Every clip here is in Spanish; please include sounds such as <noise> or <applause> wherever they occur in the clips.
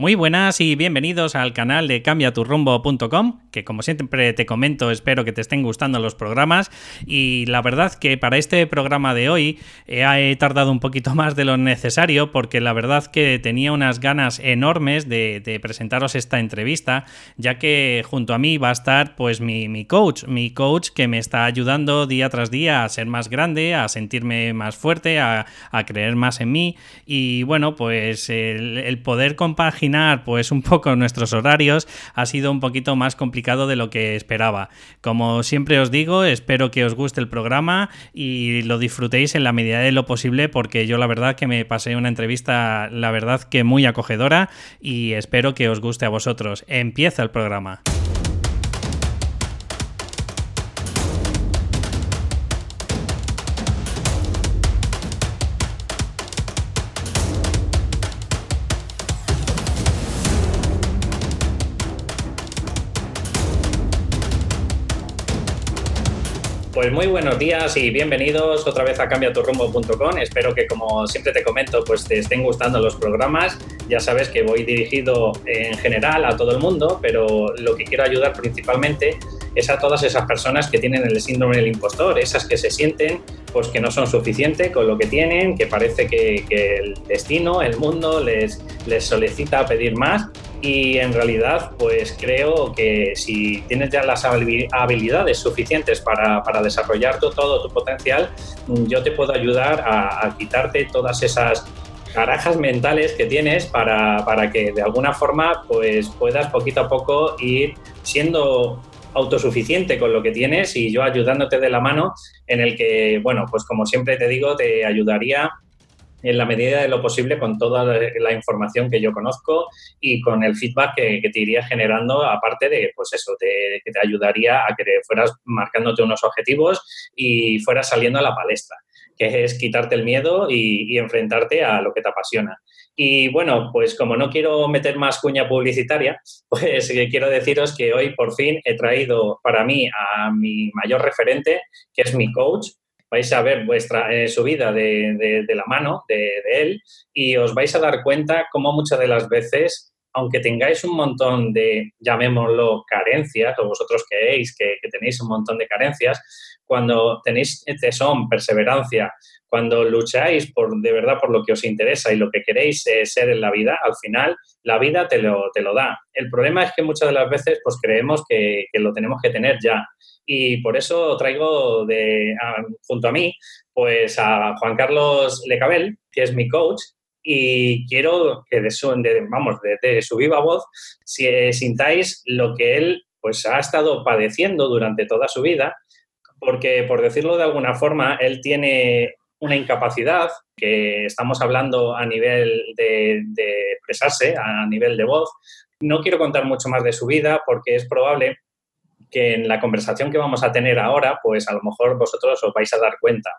Muy buenas y bienvenidos al canal de cambiaturrumbo.com, que como siempre te comento, espero que te estén gustando los programas. Y la verdad que para este programa de hoy eh, he tardado un poquito <laughs> más de lo necesario porque la verdad que tenía unas ganas enormes de, presentaros esta entrevista, ya que junto a mí va a estar pues mi, coach, mi coach que me está ayudando día tras día a ser más grande, a sentirme más fuerte, a, creer más en mí. Y bueno, pues el poder compaginar pues un poco nuestros horarios ha sido un poquito más complicado de lo que esperaba. Como siempre os digo, espero que os guste el programa y lo disfrutéis en la medida de lo posible porque yo la verdad que me pasé una entrevista, la verdad que muy acogedora y espero que os guste a vosotros. Empieza el programa. Pues muy buenos días y bienvenidos otra vez a cambiaturrumbo.com. Espero que como siempre te comento, pues te estén gustando los programas. Ya sabes que voy dirigido en general a todo el mundo, pero lo que quiero ayudar principalmente es a todas esas personas que tienen el síndrome del impostor, esas que se sienten pues que no son suficientes con lo que tienen, que parece que, el destino, el mundo les, les solicita pedir más y en realidad pues creo que si tienes ya las habilidades suficientes para, para desarrollar todo tu potencial, yo te puedo ayudar a, quitarte todas esas carajas mentales que tienes para, para, que de alguna forma pues puedas poquito a poco ir siendo autosuficiente con lo que tienes y yo ayudándote de la mano en el que, bueno, pues como siempre te digo, te ayudaría en la medida de lo posible con toda la información que yo conozco y con el feedback que, te iría generando, aparte de, pues eso, que te ayudaría a que fueras marcándote unos objetivos y fueras saliendo a la palestra, que es quitarte el miedo y, enfrentarte a lo que te apasiona. Y bueno, pues como no quiero meter más cuña publicitaria, <laughs> pues quiero deciros que hoy por fin he traído para mí a mi mayor referente, que es mi coach, vais a ver vuestra eh, su vida de, la mano de, él y os vais a dar cuenta cómo muchas de las veces, aunque tengáis un montón de, llamémoslo, carencias, o vosotros creéis que, que tenéis un montón de carencias, cuando tenéis tesón, perseverancia, cuando lucháis por, de verdad por lo que os interesa y lo que queréis eh, ser en la vida, al final la vida te lo, te lo da. El problema es que muchas de las veces pues creemos que, lo tenemos que tener ya y por eso traigo de, junto a mí pues a Juan Carlos Lecabel, que es mi coach, y quiero que de su, vamos, de, su viva voz si, eh, sintáis lo que él pues ha estado padeciendo durante toda su vida, porque por decirlo de alguna forma, él tiene una incapacidad que estamos hablando a nivel de, de expresarse, a nivel de voz. No quiero contar mucho más de su vida porque es probable que en la conversación que vamos a tener ahora, pues a lo mejor vosotros os vais a dar cuenta.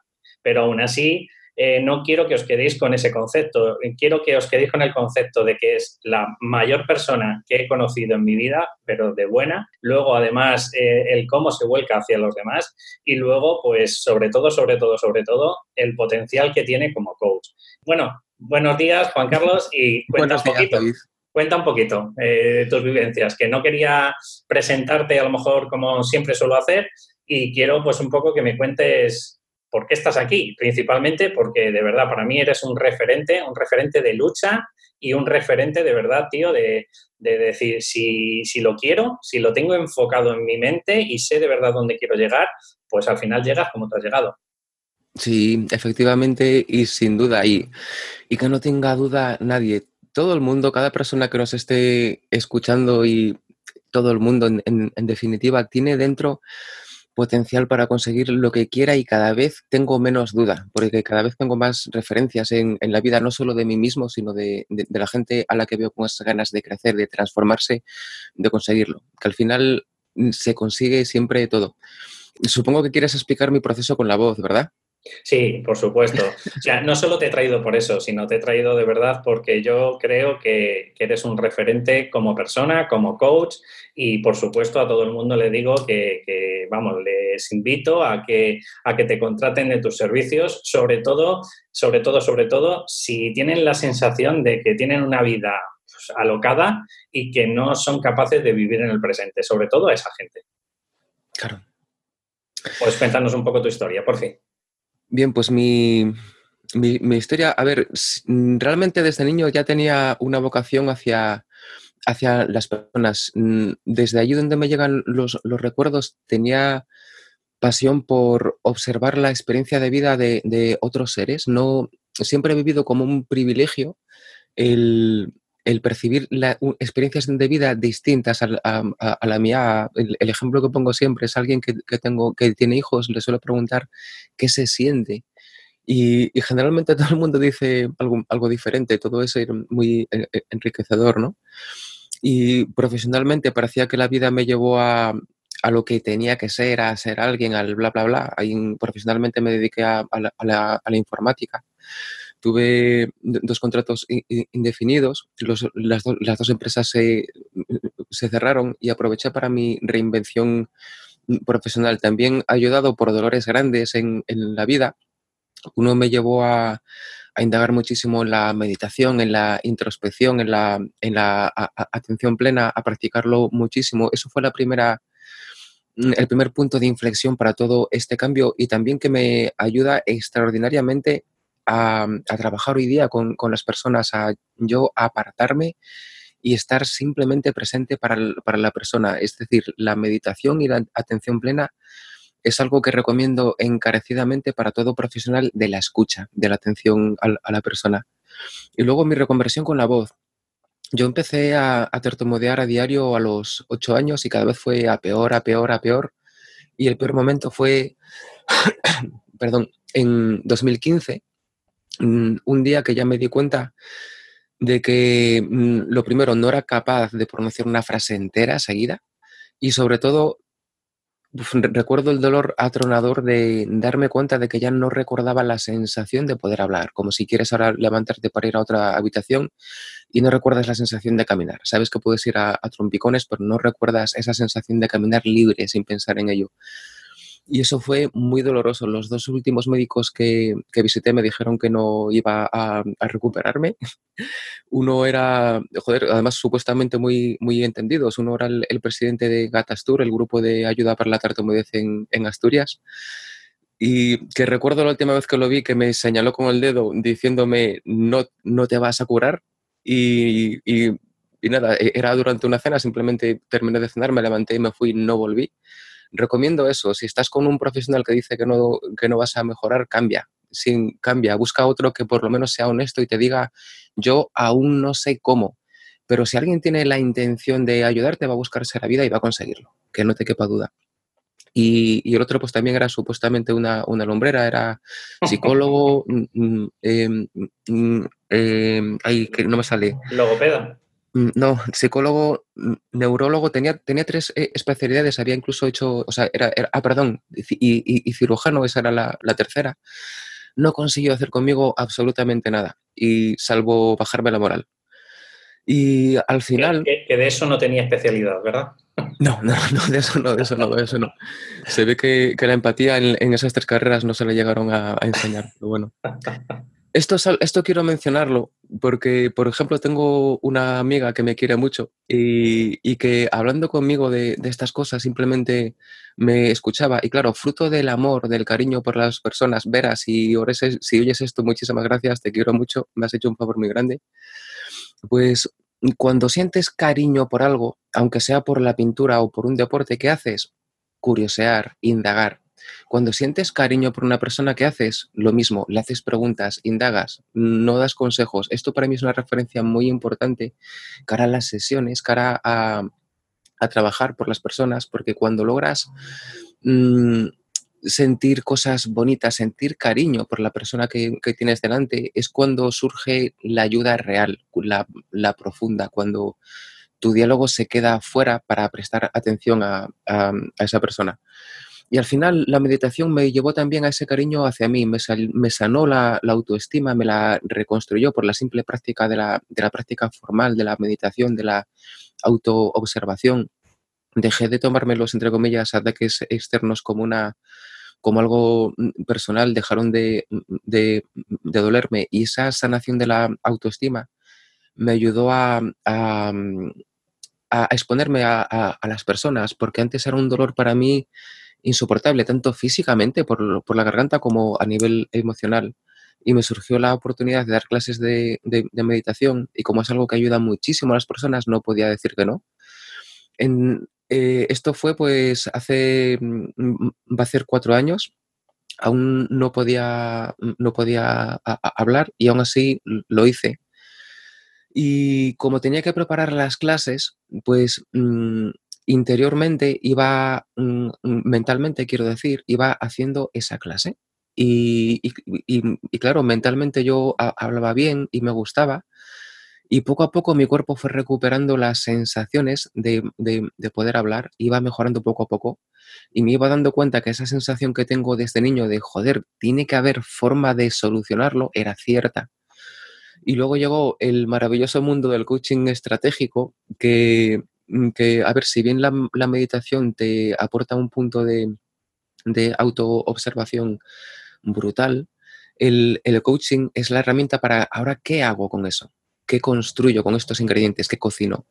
Pero aún así, eh, no quiero que os quedéis con ese concepto, quiero que os quedéis con el concepto de que es la mayor persona que he conocido en mi vida, pero de buena. Luego, además, eh, el cómo se vuelca hacia los demás y luego, pues, sobre todo, sobre todo, sobre todo, el potencial que tiene como coach. Bueno, buenos días, Juan Carlos, y <laughs> cuenta un poquito. Cuenta un poquito eh, tus vivencias, que no quería presentarte a lo mejor como siempre suelo hacer y quiero pues un poco que me cuentes por qué estás aquí, principalmente porque de verdad para mí eres un referente, un referente de lucha y un referente de verdad, tío, de, decir, si, si, lo quiero, si lo tengo enfocado en mi mente y sé de verdad dónde quiero llegar, pues al final llegas como tú has llegado. Sí, efectivamente y sin duda. Y, y que no tenga duda nadie, todo el mundo, cada persona que nos esté escuchando y todo el mundo en, definitiva tiene dentro potencial para conseguir lo que quiera y cada vez tengo menos duda, porque cada vez tengo más referencias en, la vida, no solo de mí mismo, sino de, la gente a la que veo con esas ganas de crecer, de transformarse, de conseguirlo, que al final mm, se consigue siempre todo. Supongo que quieres explicar mi proceso con la voz, ¿verdad? Sí, por supuesto. O sea, no solo te he traído por eso, sino te he traído de verdad porque yo creo que, eres un referente como persona, como coach y por supuesto a todo el mundo le digo que, vamos, les invito a que, a que te contraten de tus servicios, sobre todo, sobre todo, sobre todo, si tienen la sensación de que tienen una vida pues, alocada y que no son capaces de vivir en el presente, sobre todo a esa gente. Claro. Pues cuéntanos un poco tu historia, por fin. Bien, pues mi, mi, historia, a ver, mm, realmente desde niño ya tenía una vocación hacia, hacia las personas. Mm, desde allí donde me llegan los, recuerdos, tenía pasión por observar la experiencia de vida de, otros seres. No, siempre he vivido como un privilegio el, percibir experiencias de vida distintas a, la mía. El, ejemplo que pongo siempre es alguien que, tengo, que tiene hijos, le suelo preguntar qué se siente y, generalmente <laughs> todo el mundo dice algo, algo diferente, todo eso es muy eh, eh, enriquecedor, ¿no? Y profesionalmente parecía que la vida me llevó a, a lo que tenía que ser, a ser alguien, al bla, bla, bla. Ahí, profesionalmente me dediqué a, la, a, la, informática. Tuve dos contratos indefinidos, Los, las, las, dos empresas se, se cerraron y aproveché para mi reinvención profesional. También ayudado por dolores grandes en, en la vida uno me llevó a, indagar muchísimo en la meditación, en la introspección, en la, en la atención plena, a practicarlo muchísimo. Eso fue la primera, mm, el primer punto de inflexión para todo este cambio y también que me ayuda extraordinariamente a, trabajar hoy día con, las personas, a yo apartarme y estar simplemente presente para, para la persona. Es decir, la meditación y la atención plena es algo que recomiendo encarecidamente para todo profesional de la escucha, de la atención a, la persona. Y luego mi reconversión con la voz. Yo empecé a, a tertomodear a diario a los ocho años y cada vez fue a peor, a peor, a peor. Y el peor momento fue, <coughs> perdón, en 2015, mm, un día que ya me di cuenta de que mm, lo primero no era capaz de pronunciar una frase entera seguida y sobre todo recuerdo el dolor atronador de darme cuenta de que ya no recordaba la sensación de poder hablar, como si quieres ahora levantarte para ir a otra habitación y no recuerdas la sensación de caminar. Sabes que puedes ir a, a trompicones, pero no recuerdas esa sensación de caminar libre sin pensar en ello. Y eso fue muy doloroso. Los dos últimos médicos que, que visité me dijeron que no iba a, recuperarme. <laughs> Uno era, joder, además supuestamente muy, muy entendidos. Uno era el, presidente de Gatastur, el grupo de ayuda para la tartamudez en, en Asturias. Y que recuerdo la última vez que lo vi que me señaló con el dedo diciéndome no, no te vas a curar. Y, y, y nada, e, era durante una cena, simplemente terminé de cenar, me levanté y me fui, no volví recomiendo eso. Si estás con un profesional que dice que no, que no vas a mejorar, cambia. Sin, cambia, busca otro que por lo menos sea honesto y te diga, yo aún no sé cómo, pero si alguien tiene la intención de ayudarte, va a buscarse la vida y va a conseguirlo, que no te quepa duda. Y, el otro pues también era supuestamente una, una lumbrera, era <laughs> psicólogo, eh, eh, que no me sale. Logopeda. Mm, no, psicólogo, mm, neurólogo, tenía, tenía tres eh, especialidades, había incluso hecho, o sea, era, ah, perdón, y, cirujano, esa era la, tercera. No consiguió hacer conmigo absolutamente nada, y salvo bajarme la moral. Y al final... Que, de eso no tenía especialidad, ¿verdad? No, no, <laughs> no, de eso no, de eso no, de eso no. Se ve que, la empatía en, esas tres carreras no se le llegaron a, a enseñar, pero bueno. <laughs> Esto, esto quiero mencionarlo porque, por ejemplo, tengo una amiga que me quiere mucho y, que hablando conmigo de, estas cosas simplemente me escuchaba. Y claro, fruto del amor, del cariño por las personas, veras, si, si oyes esto, muchísimas gracias, te quiero mucho, me has hecho un favor muy grande. Pues cuando sientes cariño por algo, aunque sea por la pintura o por un deporte, ¿qué haces? Curiosear, indagar. Cuando sientes cariño por una persona, ¿qué haces? Lo mismo, le haces preguntas, indagas, no das consejos. Esto para mí es una referencia muy importante cara a las sesiones, cara a, trabajar por las personas, porque cuando logras mm, sentir cosas bonitas, sentir cariño por la persona que, tienes delante, es cuando surge la ayuda real, la, profunda, cuando tu diálogo se queda fuera para prestar atención a esa persona. Y al final la meditación me llevó también a ese cariño hacia mí, me, sanó la, autoestima, me la reconstruyó por la simple práctica de la, práctica formal, de la meditación, de la autoobservación. Dejé de tomarme los, entre comillas, ataques externos como una como algo mm, personal, dejaron de, de, dolerme y esa sanación de la autoestima me ayudó a, a, exponerme a, las personas, porque antes era un dolor para mí insoportable, tanto físicamente por, por la garganta como a nivel emocional y me surgió la oportunidad de dar clases de, meditación y como es algo que ayuda muchísimo a las personas, no podía decir que no. En, eh, esto fue pues hace, mm, va a ser cuatro años, aún no podía, no podía hablar y aún así lo hice. Y como tenía que preparar las clases, pues mm, interiormente iba, mentalmente quiero decir, iba haciendo esa clase. Y, claro, mentalmente yo hablaba bien y me gustaba. Y poco a poco mi cuerpo fue recuperando las sensaciones de, poder hablar, iba mejorando poco a poco. Y me iba dando cuenta que esa sensación que tengo desde niño de, joder, tiene que haber forma de solucionarlo, era cierta. Y luego llegó el maravilloso mundo del coaching estratégico, que, que a ver, si bien la, meditación te aporta un punto de, de autoobservación brutal, el, coaching es la herramienta para ahora qué hago con eso, qué construyo con estos ingredientes, qué cocino.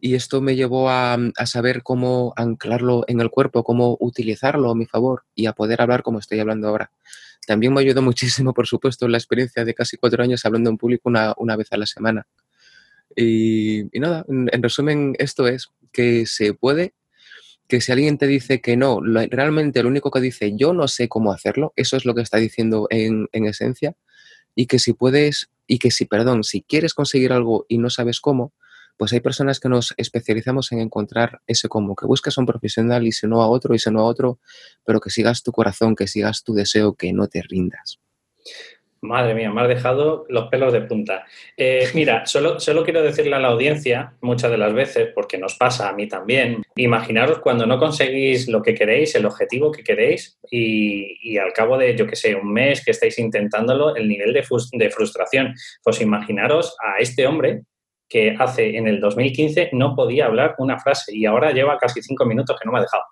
Y esto me llevó a, saber cómo anclarlo en el cuerpo, cómo utilizarlo a mi favor y a poder hablar como estoy hablando ahora. También me ayudó <laughs> muchísimo, por supuesto, la experiencia de casi cuatro años hablando en público una, una vez a la semana. Y, nada, en resumen, esto es que se puede que si alguien te dice que no, realmente lo único que dice yo no sé cómo hacerlo, eso es lo que está diciendo en, esencia, y que si puedes, y que si, perdón, si quieres conseguir algo y no sabes cómo, pues hay personas que nos especializamos en encontrar ese cómo, que busques a un profesional y si no a otro y si no a otro, pero que sigas tu corazón, que sigas tu deseo, que no te rindas. Madre mía, me has dejado los pelos de punta. Eh, <laughs> mira, solo, solo quiero decirle a la audiencia, muchas de las veces, porque nos pasa a mí también, imaginaros cuando no conseguís lo que queréis, el objetivo que queréis, y, al cabo de, yo qué sé, un mes que estáis intentándolo, el nivel de, de frustración. Pues imaginaros a este hombre que hace en el 2015 no podía hablar una frase y ahora lleva casi cinco minutos que no me ha dejado.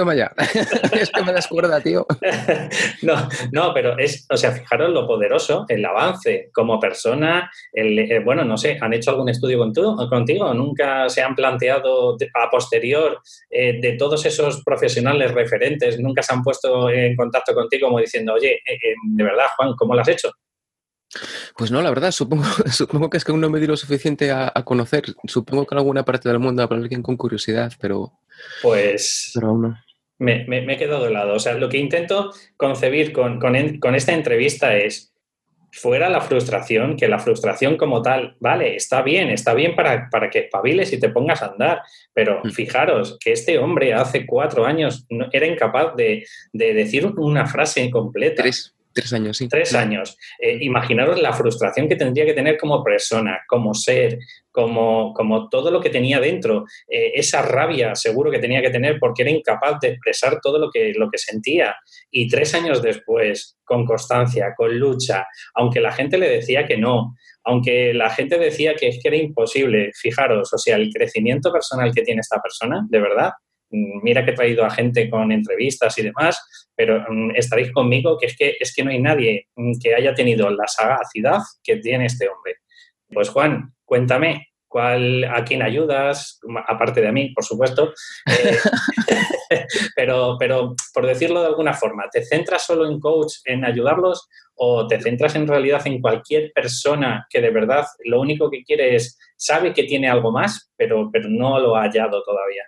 Toma ya. <laughs> <laughs> es que me descuerda, tío. <laughs> no, no, pero es, o sea, fijaros lo poderoso, el avance como persona, el, eh, bueno, no sé, ¿han hecho algún estudio contigo? contigo? ¿Nunca se han planteado a posterior eh, de todos esos profesionales referentes, nunca se han puesto en contacto contigo como diciendo, oye, eh, de verdad, Juan, ¿cómo lo has hecho? Pues no, la verdad, supongo, supongo que es que aún no me di lo suficiente a, conocer. Supongo que en alguna parte del mundo habrá alguien con curiosidad, pero. Pues. Pero aún no. Me, he quedado de lado. O sea, lo que intento concebir con, esta entrevista es fuera la frustración, que la frustración como tal, vale, está bien, está bien para, para que espabiles y te pongas a andar, pero mm. fijaros que este hombre hace cuatro años no, era incapaz de, de, decir una frase completa. Tres años, sí. Tres años. Eh, imaginaros la frustración que tendría que tener como persona, como ser, como, como todo lo que tenía dentro. Eh, esa rabia seguro que tenía que tener porque era incapaz de expresar todo lo que, lo que sentía. Y tres años después, con constancia, con lucha, aunque la gente le decía que no, aunque la gente decía que es que era imposible, fijaros, o sea, el crecimiento personal que tiene esta persona, de verdad, mira que he traído a gente con entrevistas y demás, pero mm, estaréis conmigo que es que es que no hay nadie mm, que haya tenido la sagacidad que tiene este hombre. Pues Juan, cuéntame, ¿cuál, ¿a quién ayudas? Aparte de a mí, por supuesto. Eh, <laughs> pero, pero por decirlo de alguna forma, ¿te centras solo en coach, en ayudarlos o te centras en realidad en cualquier persona que de verdad lo único que quiere es, sabe que tiene algo más, pero, pero no lo ha hallado todavía?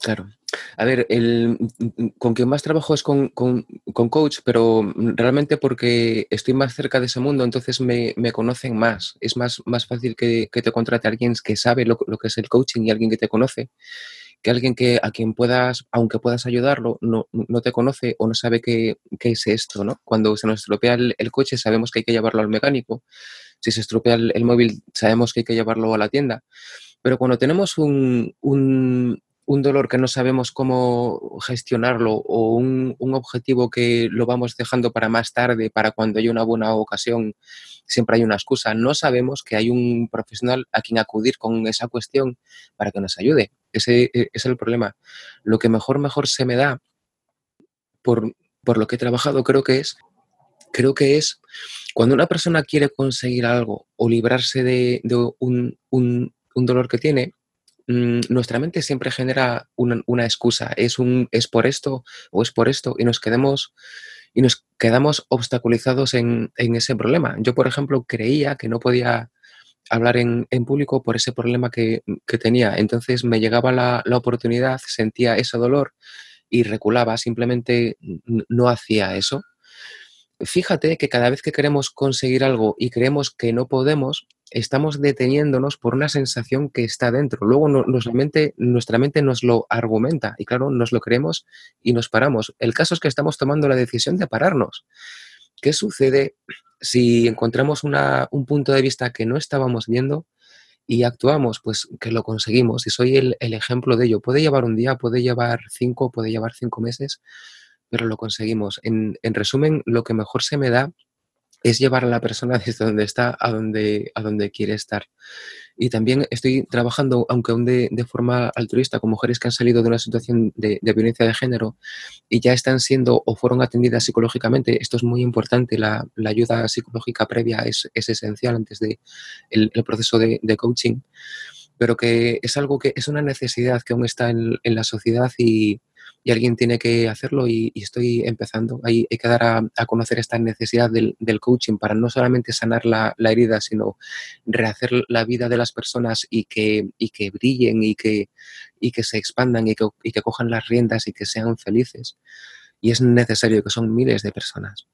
Claro. A ver, el, con quien más trabajo es con, coach, pero realmente porque estoy más cerca de ese mundo, entonces me, conocen más. Es más, más fácil que, te contrate alguien que sabe lo, que es el coaching y alguien que te conoce, que alguien que a quien puedas, aunque puedas ayudarlo, no, no te conoce o no sabe qué, es esto, ¿no? Cuando se nos estropea el, coche sabemos que hay que llevarlo al mecánico. Si se estropea el, móvil sabemos que hay que llevarlo a la tienda. Pero cuando tenemos un un dolor que no sabemos cómo gestionarlo o un, objetivo que lo vamos dejando para más tarde, para cuando hay una buena ocasión, siempre hay una excusa. No sabemos que hay un profesional a quien acudir con esa cuestión para que nos ayude. Ese e, es el problema. Lo que mejor, mejor se me da por, por lo que he trabajado creo que es creo que es cuando una persona quiere conseguir algo o librarse de, un, dolor que tiene, nuestra mente siempre genera una, excusa. Es, un, es por esto o es por esto y nos quedamos y nos quedamos obstaculizados en, ese problema. Yo, por ejemplo, creía que no podía hablar en, público por ese problema que, tenía. Entonces me llegaba la, oportunidad, sentía ese dolor y reculaba, simplemente no hacía eso. Fíjate que cada vez que queremos conseguir algo y creemos que no podemos, estamos deteniéndonos por una sensación que está dentro. Luego nuestra, mente, nuestra mente nos lo argumenta y claro, nos lo creemos y nos paramos. El caso es que estamos tomando la decisión de pararnos. ¿Qué sucede si encontramos un punto de vista que no estábamos viendo y actuamos? Pues que lo conseguimos y soy el, el ejemplo de ello. Puede llevar un día, puede llevar cinco, puede llevar cinco meses, pero lo conseguimos. En, en resumen, lo que mejor se me da es llevar a la persona <laughs> desde donde está a donde, a donde quiere estar. Y también estoy trabajando, aunque aún de, forma altruista, con mujeres que han salido de una situación de, violencia de género y ya están siendo o fueron atendidas psicológicamente. Esto es muy importante, la, ayuda psicológica previa es, esencial antes del de el proceso de, coaching, pero que es algo que es una necesidad que aún está en, en la sociedad y, y alguien tiene que hacerlo y, estoy empezando. Hay, que dar a, conocer esta necesidad del, coaching para no solamente sanar la, herida, sino rehacer la vida de las personas y que, y que brillen y que, y que se expandan y que, y que cojan las riendas y que sean felices. Y es necesario que son miles de personas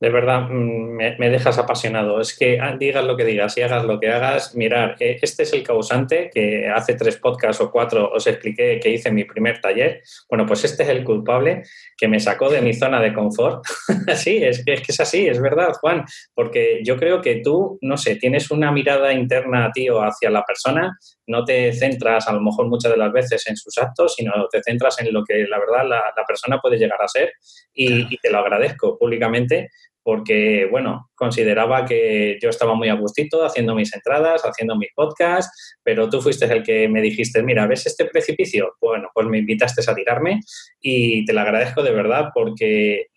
de verdad mm, me, dejas apasionado. Es que ah, digas lo que digas y hagas lo que hagas, mirar, eh, este es el causante que hace tres podcasts o cuatro os expliqué que hice mi primer taller. Bueno, pues este es el culpable que me sacó de mi zona de confort. <laughs> sí, es que, es que es así, es verdad, Juan, porque yo creo que tú, no sé, tienes una mirada interna, tío, hacia la persona, no te centras a lo mejor muchas de las veces en sus actos, sino te centras en lo que la verdad la, persona puede llegar a ser y, y te lo agradezco públicamente porque, bueno, consideraba que yo estaba muy a gustito haciendo mis entradas, haciendo mis podcasts, pero tú fuiste el que me dijiste, mira, ¿ves este precipicio? Bueno, pues me invitaste a tirarme y te lo agradezco de verdad porque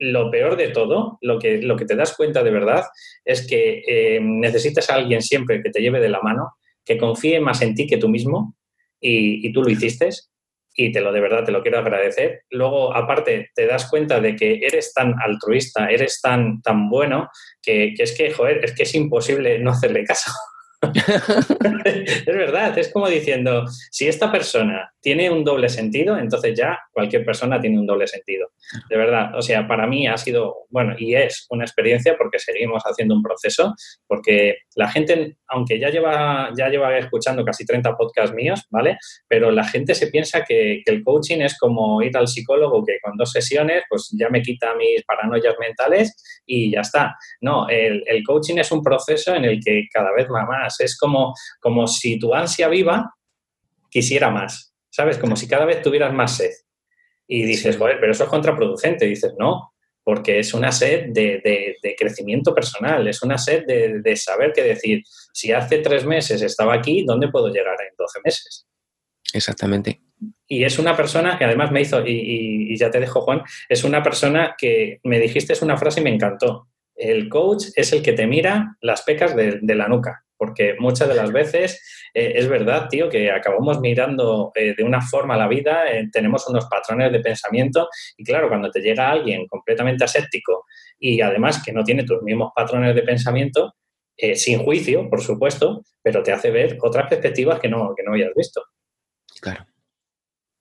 lo peor de todo, lo que, lo que te das cuenta de verdad, es que eh, necesitas a alguien siempre que te lleve de la mano, que confíe más en ti que tú mismo y, y tú lo hiciste y te lo de verdad te lo quiero agradecer. Luego, aparte, te das cuenta de que eres tan altruista, eres tan, tan bueno, que, que es que, joder, es que es imposible no hacerle caso. <laughs> <laughs> es verdad, es como diciendo, si esta persona tiene un doble sentido, entonces ya cualquier persona tiene un doble sentido. De verdad, o sea, para mí ha sido, bueno, y es una experiencia porque seguimos haciendo un proceso, porque la gente, aunque ya lleva, ya lleva escuchando casi 30 podcasts míos, ¿vale? Pero la gente se piensa que, el coaching es como ir al psicólogo que con dos sesiones, pues ya me quita mis paranoias mentales y ya está. No, el, coaching es un proceso en el que cada vez va más. Es como, como si tu ansia viva quisiera más. ¿Sabes? Como si cada vez tuvieras más sed. Y dices, joder, pero eso es contraproducente. dices, no, porque es una sed de, crecimiento personal, es una sed de, saber qué decir, si hace tres meses estaba aquí, ¿dónde puedo llegar en 12 meses? Exactamente. Y es una persona que además me hizo, y, ya te dejo Juan, es una persona que me dijiste es una frase y me encantó. El coach es el que te mira las pecas de la nuca porque muchas de las veces eh, es verdad, tío, que acabamos mirando eh, de una forma la vida, eh, tenemos unos patrones de pensamiento y claro, cuando te llega alguien completamente aséptico y además que no tiene tus mismos patrones de pensamiento, sin juicio, por supuesto, pero te hace ver otras perspectivas que no, que no habías visto. Claro.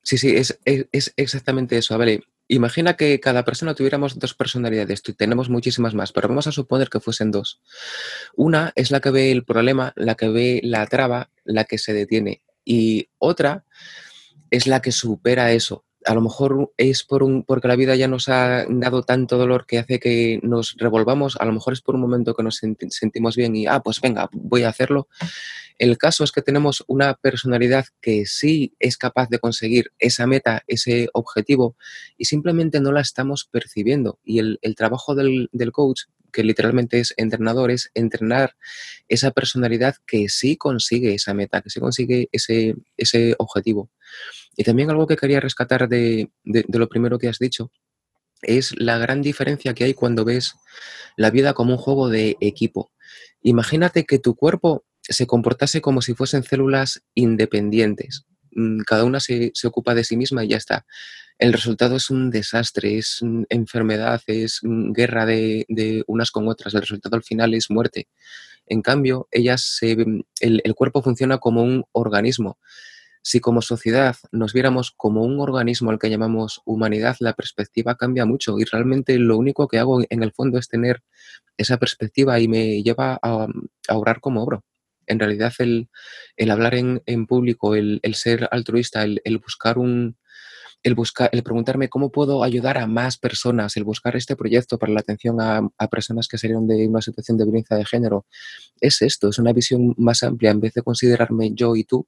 Sí, sí, es, es, exactamente eso. A ver, Imagina que cada persona tuviéramos dos personalidades, tenemos muchísimas más, pero vamos a suponer que fuesen dos. Una es la que ve el problema, la que ve la traba, la que se detiene, y otra es la que supera eso, a lo mejor es por un, porque la vida ya nos ha dado tanto dolor que hace que nos revolvamos, a lo mejor es por un momento que nos sentimos bien y, ah, pues venga, voy a hacerlo. El caso es que tenemos una personalidad que sí es capaz de conseguir esa meta, ese objetivo, y simplemente no la estamos percibiendo. Y el, trabajo del, del coach que literalmente es entrenador, es entrenar esa personalidad que sí consigue esa meta, que sí consigue ese, ese objetivo. Y también algo que quería rescatar de, lo primero que has dicho es la gran diferencia que hay cuando ves la vida como un juego de equipo. Imagínate que tu cuerpo se comportase como si fuesen células independientes. Mm, cada una se, ocupa de sí misma y ya está. El resultado es un desastre, es enfermedad, es guerra de, unas con otras. El resultado al final es muerte. En cambio, ellas el, el cuerpo funciona como un organismo. Si como sociedad nos viéramos como un organismo al que llamamos humanidad, la perspectiva cambia mucho y realmente lo único que hago en el fondo es tener esa perspectiva y me lleva a, a orar como obro en realidad el, hablar en, público, el, ser altruista, el, buscar un, el, buscar, el preguntarme cómo puedo ayudar a más personas, el buscar este proyecto para la atención a, personas que salieron de una situación de violencia de género, es esto, es una visión más amplia, en vez de considerarme yo y tú,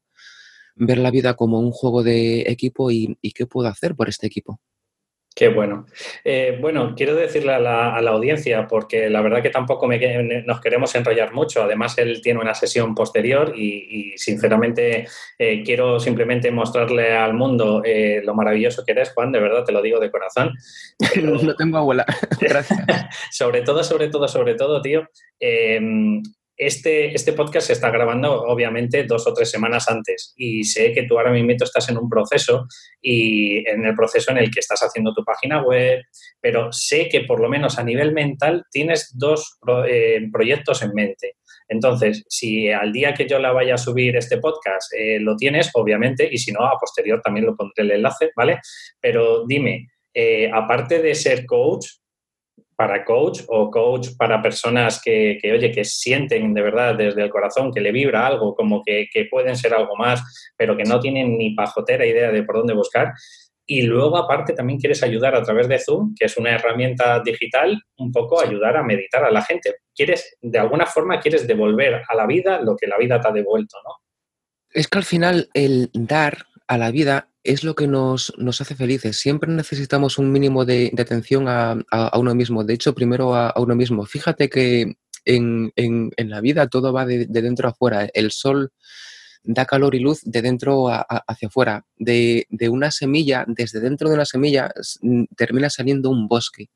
ver la vida como un juego de equipo y qué puedo hacer por este equipo. Qué bueno. Eh, bueno, quiero decirle a la, audiencia, porque la verdad que tampoco nos queremos enrollar mucho. Además, él tiene una sesión posterior y, sinceramente eh, quiero simplemente mostrarle al mundo eh, lo maravilloso que eres, Juan, de verdad, te lo digo de corazón. <laughs> no tengo abuela. <laughs> Gracias. <laughs> sobre todo, sobre todo, sobre todo, tío, este, este podcast se está grabando obviamente dos o tres semanas antes y sé que tú ahora mismo estás en un proceso y en el proceso en el que estás haciendo tu página web, pero sé que por lo menos a nivel mental tienes dos eh, proyectos en mente. Entonces, si al día que yo la vaya a subir este podcast eh, lo tienes, obviamente, y si no, a posterior también lo pondré el enlace, ¿vale? Pero dime, eh, aparte de ser coach, para coach o coach para personas que, oye, que sienten de verdad desde el corazón que le vibra algo, como que, pueden ser algo más, pero que no tienen ni pajotera idea de por dónde buscar. Y luego, aparte, también quieres ayudar a través de Zoom, que es una herramienta digital, un poco ayudar a meditar a la gente. Quieres, de alguna forma, quieres devolver a la vida lo que la vida te ha devuelto, ¿no? Es que al final el dar a la vida es lo que nos, hace felices. Siempre necesitamos un mínimo de, atención a, uno mismo. De hecho, primero a, uno mismo. Fíjate que en, la vida todo va de, dentro a afuera. El sol da calor y luz de dentro hacia afuera. De, una semilla, desde dentro de una semilla, termina saliendo un bosque.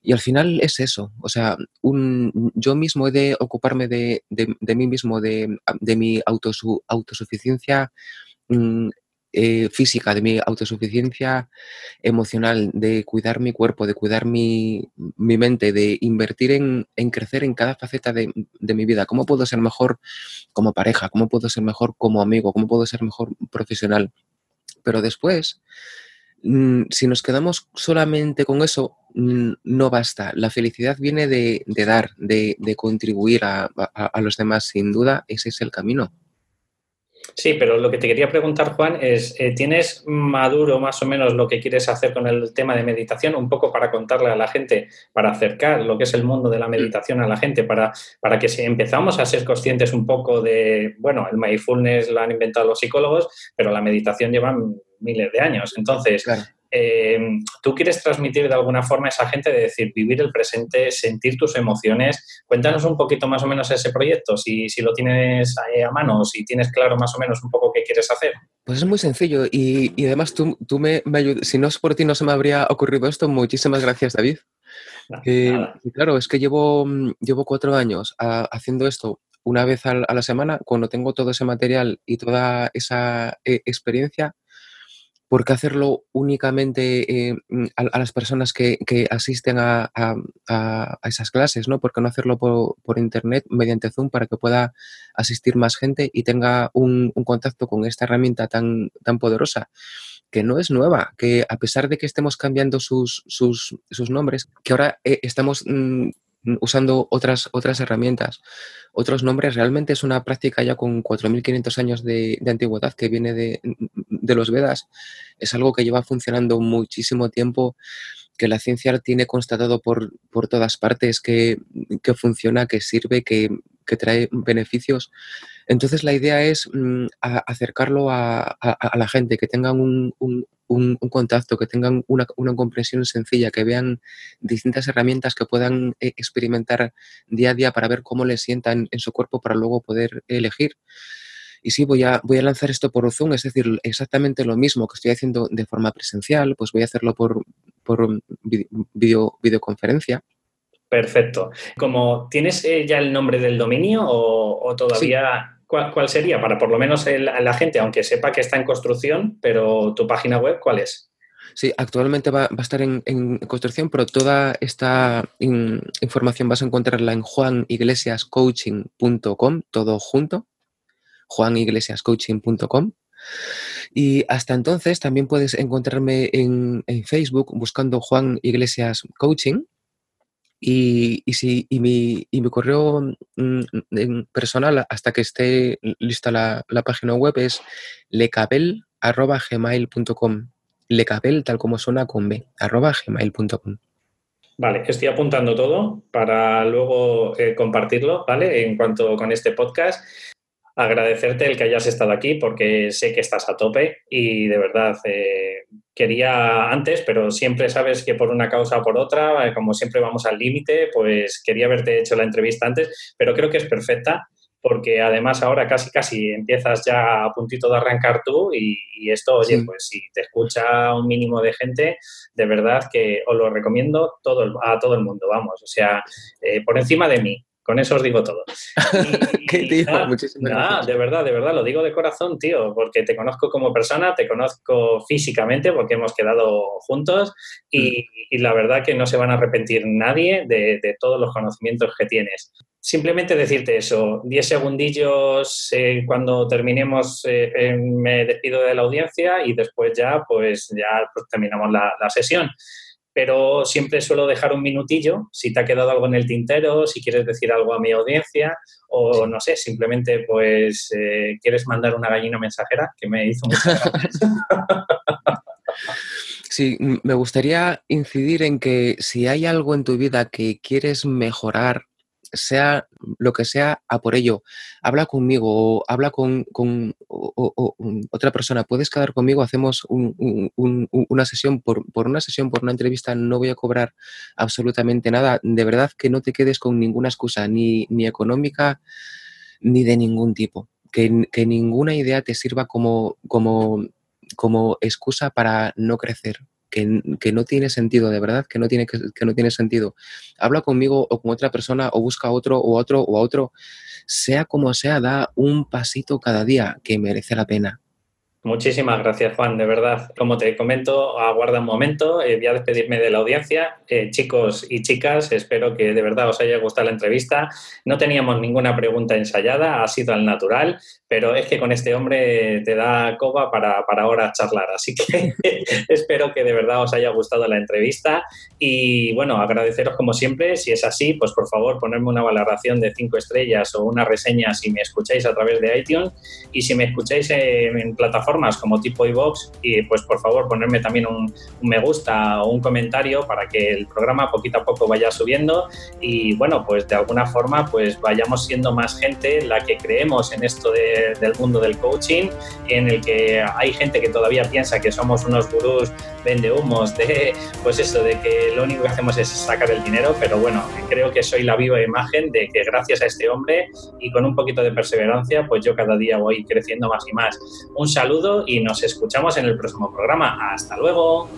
Y al final es eso. O sea, un, yo mismo he de ocuparme de, mí mismo, de, mi autosuficiencia mm, eh, física, de mi autosuficiencia emocional, de cuidar mi cuerpo, de cuidar mi, mente, de invertir en, crecer en cada faceta de, mi vida. ¿Cómo puedo ser mejor como pareja? ¿Cómo puedo ser mejor como amigo? ¿Cómo puedo ser mejor profesional? Pero después, mm, si nos quedamos solamente con eso, mm, no basta. La felicidad viene de, dar, de, contribuir a los demás. Sin duda, ese es el camino. Sí, pero lo que te quería preguntar, Juan, es, eh, ¿tienes maduro más o menos lo que quieres hacer con el tema de meditación? Un poco para contarle a la gente, para acercar lo que es el mundo de la meditación a la gente, para, para que si empezamos a ser conscientes un poco de, bueno, el mindfulness lo han inventado los psicólogos, pero la meditación lleva miles de años. Entonces, eh, tú quieres transmitir de alguna forma a esa gente de decir, vivir el presente, sentir tus emociones. Cuéntanos un poquito más o menos ese proyecto, si, si lo tienes a mano, si tienes claro más o menos un poco qué quieres hacer. Pues es muy sencillo y, y además tú, tú me, me ayudas, si no es por ti no se me habría ocurrido esto. Muchísimas gracias, David. claro, es que llevo, llevo cuatro años haciendo esto una vez a, la semana, cuando tengo todo ese material y toda esa eh, experiencia, ¿por qué hacerlo únicamente eh, mm, a, las personas que, asisten a, esas clases? ¿no? ¿Por qué no hacerlo por, internet mediante Zoom para que pueda asistir más gente y tenga un, contacto con esta herramienta tan, tan poderosa? que no es nueva, que a pesar de que estemos cambiando sus, sus, nombres, que ahora eh, estamos mm, usando otras, otras herramientas, otros nombres. Realmente es una práctica ya con 4.500 años de, antigüedad que viene de, los Vedas. Es algo que lleva funcionando muchísimo tiempo, que la ciencia tiene constatado por, por todas partes que, funciona, que sirve, que, trae beneficios. Entonces la idea es mm, acercarlo a, la gente, que tengan un, contacto, que tengan una, comprensión sencilla, que vean distintas herramientas que puedan eh, experimentar día a día para ver cómo les sientan en su cuerpo para luego poder elegir. y sí, voy a, voy a lanzar esto por Zoom, es decir, exactamente lo mismo que estoy haciendo de forma presencial, pues voy a hacerlo por, por video, videoconferencia. Perfecto. Como tienes eh, ya el nombre del dominio o, todavía... ¿cuál, sería? Para por lo menos la gente, aunque sepa que está en construcción, pero tu página web, ¿cuál es? Sí, actualmente va, a estar en, construcción, pero toda esta información vas a encontrarla en juaniglesiascoaching.com, todo junto, juaniglesiascoaching.com. Y hasta entonces también puedes encontrarme en, Facebook buscando Juan Iglesias Coaching. Y, si, mi, correo mm, personal, hasta que esté lista la, la página web, es lecabel.gmail.com lecabel, tal como suena con b, arroba gmail.com. Vale, estoy apuntando todo para luego eh, compartirlo, ¿vale? En cuanto con este podcast. Agradecerte el que hayas estado aquí porque sé que estás a tope y de verdad eh, quería antes, pero siempre sabes que por una causa o por otra, eh, como siempre vamos al límite, pues quería haberte hecho la entrevista antes, pero creo que es perfecta porque además ahora casi casi empiezas ya a puntito de arrancar tú y, esto, oye, pues si te escucha un mínimo de gente, de verdad que os lo recomiendo todo, a todo el mundo, vamos, o sea, eh, por encima de mí, con eso os digo todo. <laughs> ¿Qué tío? Muchísimas gracias. de verdad, de verdad, lo digo de corazón, tío, porque te conozco como persona, te conozco físicamente, porque hemos quedado juntos y, mm. la verdad que no se van a arrepentir nadie de, todos los conocimientos que tienes. Simplemente decirte eso, 10 segundillos eh, cuando terminemos, eh, eh, me despido de la audiencia y después ya, pues ya pues, terminamos la, la sesión pero siempre suelo dejar un minutillo si te ha quedado algo en el tintero, si quieres decir algo a mi audiencia o no sé, simplemente pues eh, quieres mandar una gallina mensajera que me hizo mucha <laughs> Sí, me gustaría incidir en que si hay algo en tu vida que quieres mejorar sea lo que sea, a por ello. Habla conmigo, habla con, otra persona. Puedes quedar conmigo, hacemos una sesión por, una sesión, por una entrevista. No voy a cobrar absolutamente nada. De verdad que no te quedes con ninguna excusa, ni, económica, ni de ningún tipo. Que, ninguna idea te sirva como excusa para no crecer que, no tiene sentido, de verdad, que no tiene, que, no tiene sentido. Habla conmigo o con otra persona o busca a otro o otro o a otro. Sea como sea, da un pasito cada día que merece la pena. Muchísimas gracias, Juan, de verdad. Como te comento, aguarda un momento, eh, voy a despedirme de la audiencia. Eh, chicos y chicas, espero que de verdad os haya gustado la entrevista. No teníamos ninguna pregunta ensayada, ha sido al natural, pero es que con este hombre te da coba para, para ahora charlar. Así que <laughs> espero que de verdad os haya gustado la entrevista y bueno, agradeceros como siempre. Si es así, pues por favor ponerme una valoración de cinco estrellas o una reseña si me escucháis a través de iTunes y si me escucháis en plataformas como tipo iVoox, y pues por favor ponerme también un, me gusta o un comentario para que el programa poquito a poco vaya subiendo y bueno, pues de alguna forma pues vayamos siendo más gente la que creemos en esto de del mundo del coaching, en el que hay gente que todavía piensa que somos unos gurús vende humos de, pues eso, de que lo único que hacemos es sacar el dinero, pero bueno, creo que soy la viva imagen de que gracias a este hombre y con un poquito de perseverancia, pues yo cada día voy creciendo más y más. Un y nos escuchamos en el próximo programa. Hasta luego.